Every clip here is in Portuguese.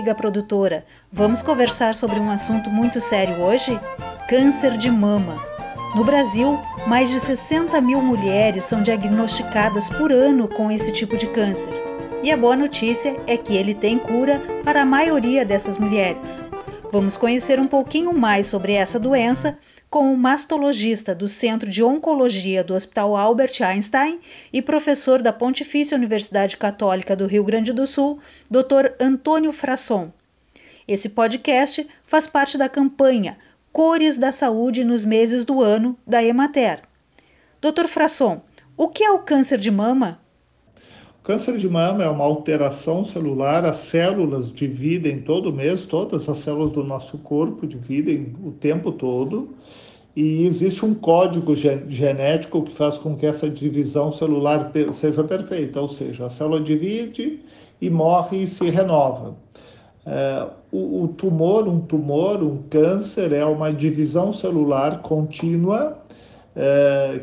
amiga produtora. Vamos conversar sobre um assunto muito sério hoje? Câncer de mama. No Brasil, mais de 60 mil mulheres são diagnosticadas por ano com esse tipo de câncer. E a boa notícia é que ele tem cura para a maioria dessas mulheres. Vamos conhecer um pouquinho mais sobre essa doença com o mastologista do Centro de Oncologia do Hospital Albert Einstein e professor da Pontifícia Universidade Católica do Rio Grande do Sul, Dr. Antônio Frasson. Esse podcast faz parte da campanha Cores da Saúde nos meses do ano da Emater. Dr. Frasson, o que é o câncer de mama? Câncer de mama é uma alteração celular, as células dividem todo mês, todas as células do nosso corpo dividem o tempo todo, e existe um código genético que faz com que essa divisão celular seja perfeita, ou seja, a célula divide e morre e se renova. É, o, o tumor, um tumor, um câncer, é uma divisão celular contínua é,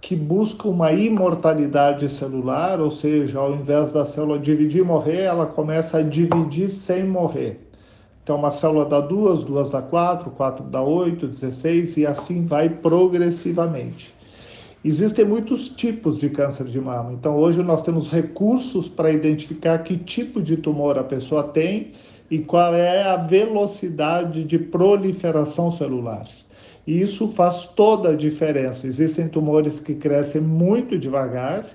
que busca uma imortalidade celular, ou seja, ao invés da célula dividir e morrer, ela começa a dividir sem morrer. Então, uma célula dá duas, duas dá quatro, quatro dá oito, dezesseis e assim vai progressivamente. Existem muitos tipos de câncer de mama, então hoje nós temos recursos para identificar que tipo de tumor a pessoa tem e qual é a velocidade de proliferação celular. E isso faz toda a diferença. Existem tumores que crescem muito devagar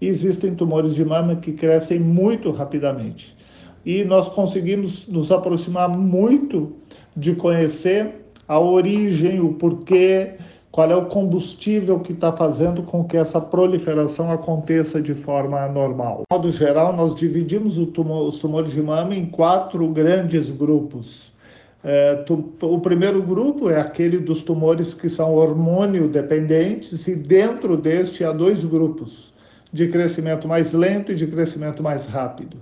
e existem tumores de mama que crescem muito rapidamente. E nós conseguimos nos aproximar muito de conhecer a origem, o porquê, qual é o combustível que está fazendo com que essa proliferação aconteça de forma normal. De modo geral, nós dividimos tumor, os tumores de mama em quatro grandes grupos. É, o primeiro grupo é aquele dos tumores que são hormônio dependentes, e dentro deste há dois grupos, de crescimento mais lento e de crescimento mais rápido.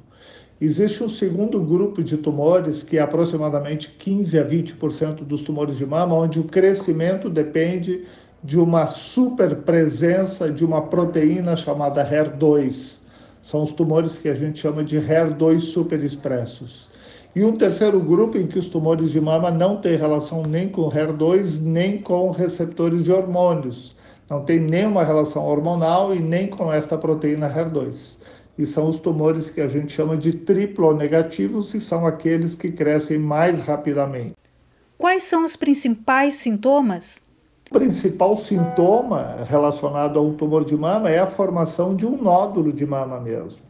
Existe um segundo grupo de tumores, que é aproximadamente 15 a 20% dos tumores de mama, onde o crescimento depende de uma superpresença de uma proteína chamada HER2. São os tumores que a gente chama de HER2 superexpressos. E um terceiro grupo em que os tumores de mama não têm relação nem com HER2, nem com receptores de hormônios. Não tem nenhuma relação hormonal e nem com esta proteína HER2. E são os tumores que a gente chama de triplo negativos e são aqueles que crescem mais rapidamente. Quais são os principais sintomas? O principal sintoma relacionado a um tumor de mama é a formação de um nódulo de mama mesmo.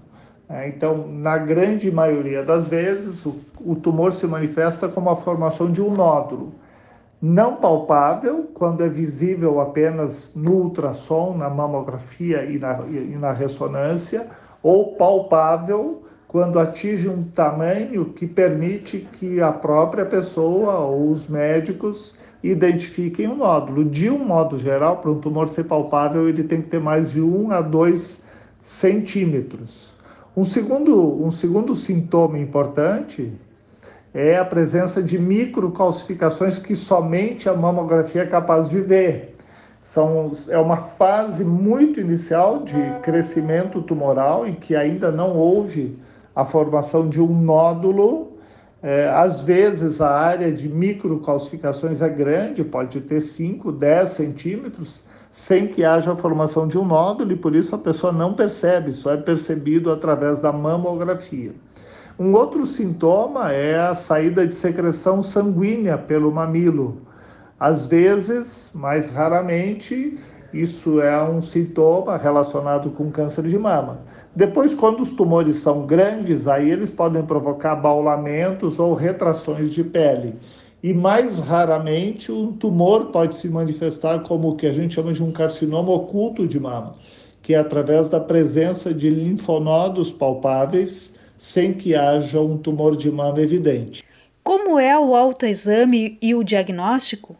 É, então, na grande maioria das vezes, o, o tumor se manifesta como a formação de um nódulo, não palpável, quando é visível apenas no ultrassom, na mamografia e na, e na ressonância, ou palpável quando atinge um tamanho que permite que a própria pessoa ou os médicos identifiquem o nódulo. De um modo geral, para um tumor ser palpável, ele tem que ter mais de 1 a 2 centímetros. Um segundo, um segundo sintoma importante é a presença de microcalcificações que somente a mamografia é capaz de ver. São, é uma fase muito inicial de crescimento tumoral em que ainda não houve a formação de um nódulo. É, às vezes a área de microcalcificações é grande, pode ter 5, 10 centímetros, sem que haja a formação de um nódulo e por isso a pessoa não percebe, só é percebido através da mamografia. Um outro sintoma é a saída de secreção sanguínea pelo mamilo. Às vezes, mais raramente, isso é um sintoma relacionado com câncer de mama. Depois, quando os tumores são grandes, aí eles podem provocar baulamentos ou retrações de pele e mais raramente um tumor pode se manifestar como o que a gente chama de um carcinoma oculto de mama, que é através da presença de linfonodos palpáveis sem que haja um tumor de mama evidente. Como é o autoexame e o diagnóstico?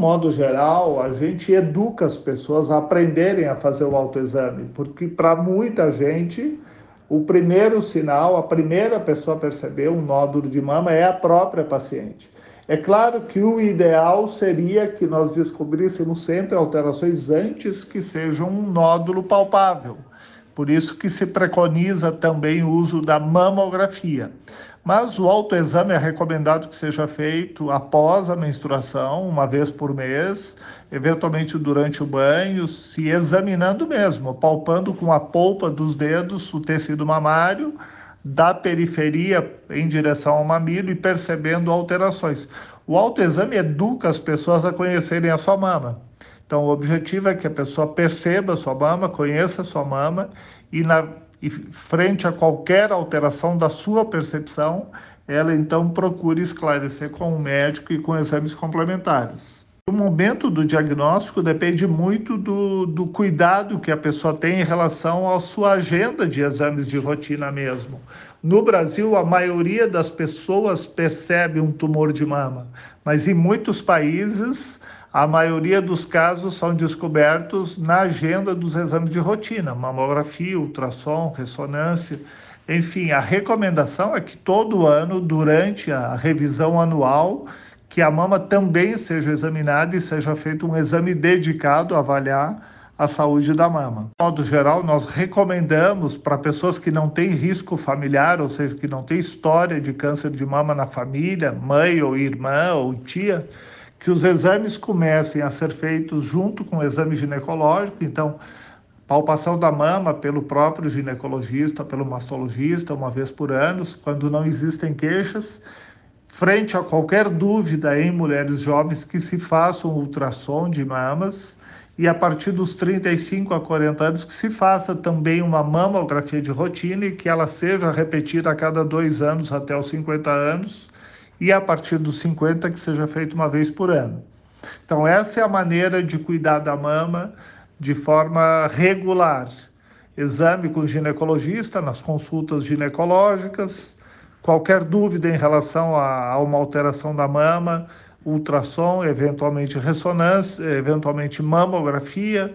Modo geral, a gente educa as pessoas a aprenderem a fazer o autoexame, porque para muita gente o primeiro sinal, a primeira pessoa a perceber um nódulo de mama é a própria paciente. É claro que o ideal seria que nós descobríssemos sempre alterações antes que sejam um nódulo palpável, Por isso que se preconiza também o uso da mamografia. Mas o autoexame é recomendado que seja feito após a menstruação, uma vez por mês, eventualmente durante o banho, se examinando mesmo, palpando com a polpa dos dedos o tecido mamário, da periferia em direção ao mamilo e percebendo alterações. O autoexame educa as pessoas a conhecerem a sua mama. Então, o objetivo é que a pessoa perceba a sua mama, conheça a sua mama e na e frente a qualquer alteração da sua percepção, ela então procure esclarecer com o médico e com exames complementares. O momento do diagnóstico depende muito do, do cuidado que a pessoa tem em relação à sua agenda de exames de rotina mesmo. No Brasil, a maioria das pessoas percebe um tumor de mama, mas em muitos países a maioria dos casos são descobertos na agenda dos exames de rotina, mamografia, ultrassom, ressonância. Enfim, a recomendação é que todo ano, durante a revisão anual, que a mama também seja examinada e seja feito um exame dedicado a avaliar a saúde da mama. De modo geral, nós recomendamos para pessoas que não têm risco familiar, ou seja, que não têm história de câncer de mama na família, mãe ou irmã ou tia, que os exames comecem a ser feitos junto com o exame ginecológico, então palpação da mama pelo próprio ginecologista, pelo mastologista, uma vez por ano, quando não existem queixas, frente a qualquer dúvida em mulheres jovens que se façam ultrassom de mamas. E a partir dos 35 a 40 anos que se faça também uma mamografia de rotina e que ela seja repetida a cada dois anos até os 50 anos e a partir dos 50 que seja feito uma vez por ano. Então, essa é a maneira de cuidar da mama de forma regular. Exame com ginecologista nas consultas ginecológicas, qualquer dúvida em relação a, a uma alteração da mama, ultrassom, eventualmente ressonância, eventualmente mamografia,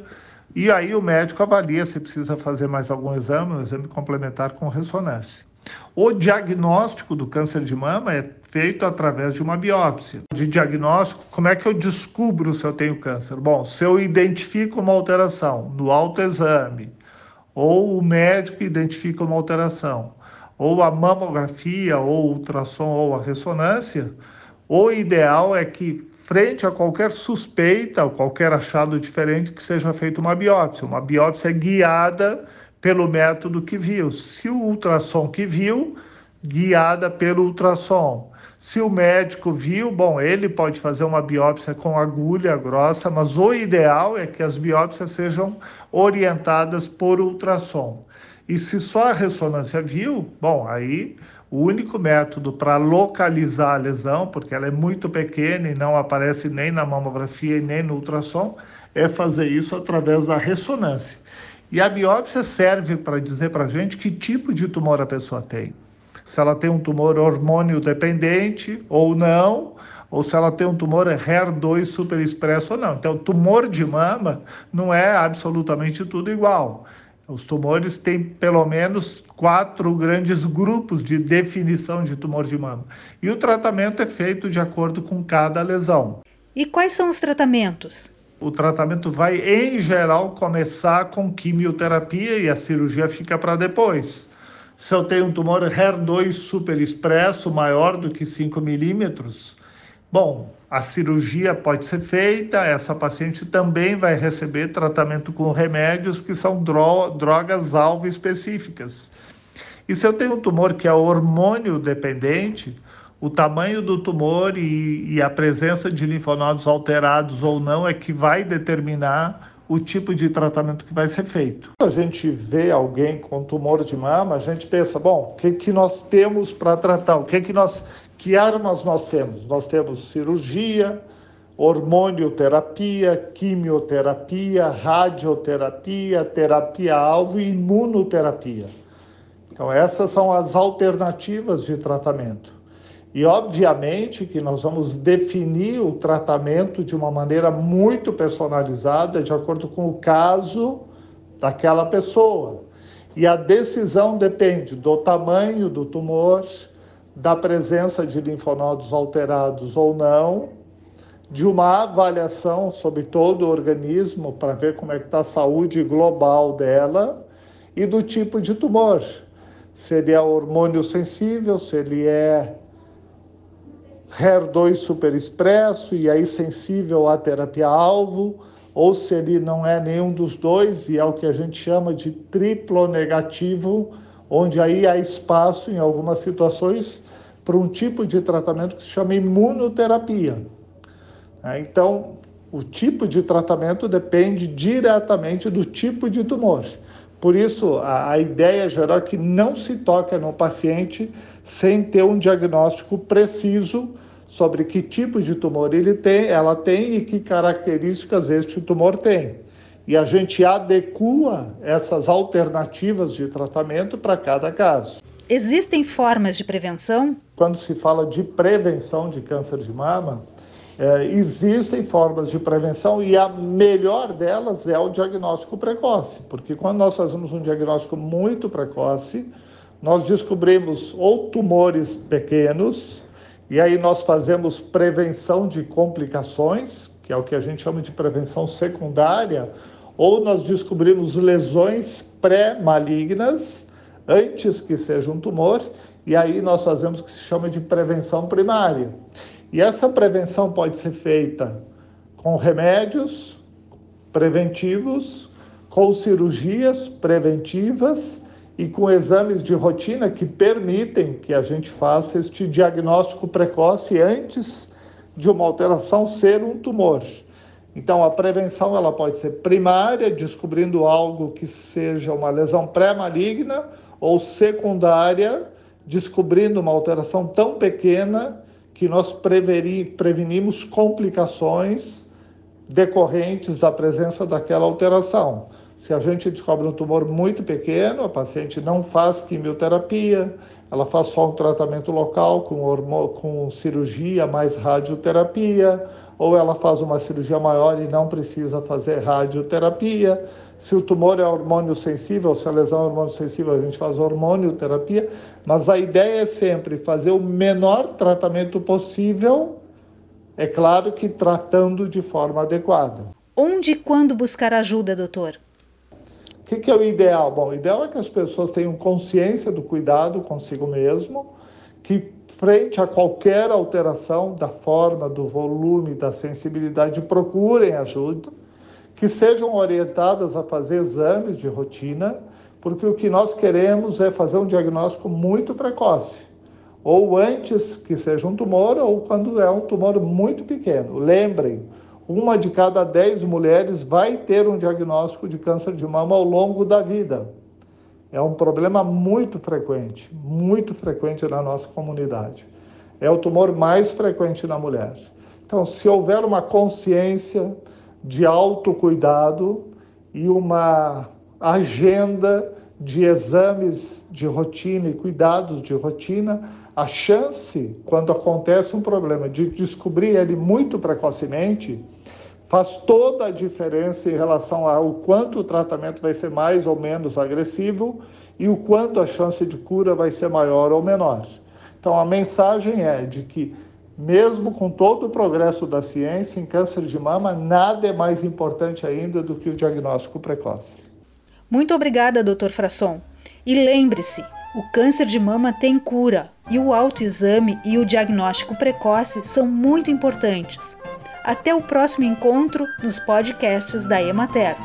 e aí o médico avalia se precisa fazer mais algum exame, um exame complementar com ressonância. O diagnóstico do câncer de mama é feito através de uma biópsia. De diagnóstico, como é que eu descubro se eu tenho câncer? Bom, se eu identifico uma alteração no autoexame, ou o médico identifica uma alteração, ou a mamografia, ou o ultrassom, ou a ressonância, o ideal é que, frente a qualquer suspeita ou qualquer achado diferente, que seja feita uma biópsia. Uma biópsia guiada pelo método que viu. Se o ultrassom que viu, guiada pelo ultrassom. Se o médico viu, bom, ele pode fazer uma biópsia com agulha grossa, mas o ideal é que as biópsias sejam orientadas por ultrassom. E se só a ressonância viu, bom, aí o único método para localizar a lesão, porque ela é muito pequena e não aparece nem na mamografia e nem no ultrassom, é fazer isso através da ressonância. E a biópsia serve para dizer para a gente que tipo de tumor a pessoa tem. Se ela tem um tumor hormônio dependente ou não, ou se ela tem um tumor HER2 superexpresso ou não. Então, tumor de mama não é absolutamente tudo igual. Os tumores têm pelo menos quatro grandes grupos de definição de tumor de mama. E o tratamento é feito de acordo com cada lesão. E quais são os tratamentos? o tratamento vai, em geral, começar com quimioterapia e a cirurgia fica para depois. Se eu tenho um tumor HER2 superexpresso maior do que 5 milímetros, bom, a cirurgia pode ser feita, essa paciente também vai receber tratamento com remédios que são dro drogas-alvo específicas. E se eu tenho um tumor que é hormônio dependente, o tamanho do tumor e, e, a presença de linfonodos alterados ou não é que vai determinar o tipo de tratamento que vai ser feito. A gente vê alguém com tumor de mama, a gente pensa, bom, o que, que nós temos para tratar? O que, que nós, que armas nós temos? Nós temos cirurgia, hormonioterapia, quimioterapia, radioterapia, terapia-alvo e imunoterapia. Então, essas são as alternativas de tratamento. E, obviamente, que nós vamos definir o tratamento de uma maneira muito personalizada, de acordo com o caso daquela pessoa. E a decisão depende do tamanho do tumor, da presença de linfonodos alterados ou não, de uma avaliação sobre todo o organismo para ver como é que está a saúde global dela e do tipo de tumor. Se ele é hormônio sensível, se ele é HER2 superexpresso e aí sensível à terapia-alvo, ou se ele não é nenhum dos dois e é o que a gente chama de triplo negativo, onde aí há espaço em algumas situações para um tipo de tratamento que se chama imunoterapia. É, então, o tipo de tratamento depende diretamente do tipo de tumor. Por isso, a, a ideia geral é que não se toca no paciente sem ter um diagnóstico preciso sobre que tipo de tumor ele tem, ela tem e que características este tumor tem. E a gente adequa essas alternativas de tratamento para cada caso. Existem formas de prevenção? Quando se fala de prevenção de câncer de mama, é, existem formas de prevenção e a melhor delas é o diagnóstico precoce, porque quando nós fazemos um diagnóstico muito precoce, nós descobrimos ou tumores pequenos, e aí nós fazemos prevenção de complicações, que é o que a gente chama de prevenção secundária, ou nós descobrimos lesões pré-malignas antes que seja um tumor, e aí nós fazemos o que se chama de prevenção primária. E essa prevenção pode ser feita com remédios preventivos, com cirurgias preventivas e com exames de rotina que permitem que a gente faça este diagnóstico precoce antes de uma alteração ser um tumor. Então, a prevenção ela pode ser primária, descobrindo algo que seja uma lesão pré-maligna, ou secundária, descobrindo uma alteração tão pequena que nós prevenimos complicações decorrentes da presença daquela alteração. Se a gente descobre um tumor muito pequeno, a paciente não faz quimioterapia, ela faz só um tratamento local com, com cirurgia mais radioterapia, ou ela faz uma cirurgia maior e não precisa fazer radioterapia. Se o tumor é hormônio sensível, se a lesão é hormônio sensível, a gente faz hormonioterapia, mas a ideia é sempre fazer o menor tratamento possível, é claro que tratando de forma adequada. Onde e quando buscar ajuda, doutor? O que, que, é o ideal? Bom, o ideal é que as pessoas tenham consciência do cuidado consigo mesmo, que frente a qualquer alteração da forma, do volume, da sensibilidade, procurem ajuda, que sejam orientadas a fazer exames de rotina, porque o que nós queremos é fazer um diagnóstico muito precoce, ou antes que seja um tumor, ou quando é um tumor muito pequeno. Lembrem, uma de cada dez mulheres vai ter um diagnóstico de câncer de mama ao longo da vida. É um problema muito frequente, muito frequente na nossa comunidade. É o tumor mais frequente na mulher. Então, se houver uma consciência de autocuidado e uma agenda de exames de rotina e cuidados de rotina, a chance, quando acontece um problema, de descobrir ele muito precocemente, faz toda a diferença em relação ao quanto o tratamento vai ser mais ou menos agressivo e o quanto a chance de cura vai ser maior ou menor. Então a mensagem é de que mesmo com todo o progresso da ciência em câncer de mama, nada é mais importante ainda do que o diagnóstico precoce. Muito obrigada, Dr. Frasson. E lembre-se, o câncer de mama tem cura e o autoexame e o diagnóstico precoce são muito importantes. Até o próximo encontro nos podcasts da Emater.